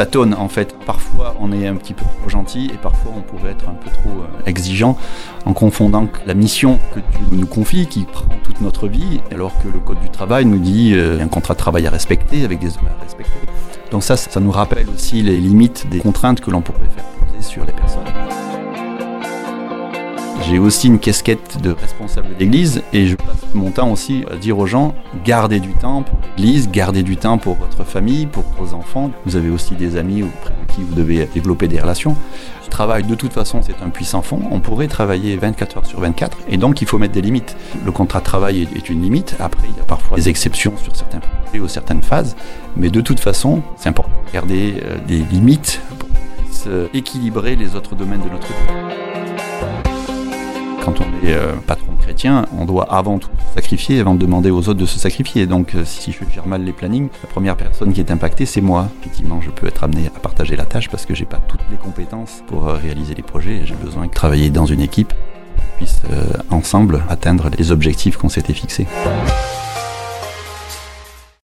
on tâtonne en fait. Parfois on est un petit peu trop gentil et parfois on pourrait être un peu trop euh, exigeant en confondant la mission que Dieu nous confie, qui prend toute notre vie, alors que le Code du travail nous dit euh, un contrat de travail à respecter avec des horaires à respecter. Donc ça, ça nous rappelle aussi les limites des contraintes que l'on pourrait faire poser sur les personnes. J'ai aussi une casquette de responsable d'église et je passe mon temps aussi à dire aux gens gardez du temps pour l'église, gardez du temps pour votre famille, pour vos enfants. Vous avez aussi des amis auprès de qui vous devez développer des relations. Le travail, de toute façon, c'est un puissant fond. On pourrait travailler 24 heures sur 24 et donc il faut mettre des limites. Le contrat de travail est une limite. Après, il y a parfois des exceptions sur certains projets ou certaines phases. Mais de toute façon, c'est important de garder euh, des limites pour euh, équilibrer les autres domaines de notre vie quand on est euh, patron chrétien, on doit avant tout se sacrifier avant de demander aux autres de se sacrifier. Donc euh, si je gère mal les plannings, la première personne qui est impactée, c'est moi. Effectivement, je peux être amené à partager la tâche parce que j'ai pas toutes les compétences pour euh, réaliser les projets. J'ai besoin de travailler dans une équipe, puisse ensemble atteindre les objectifs qu'on s'était fixés.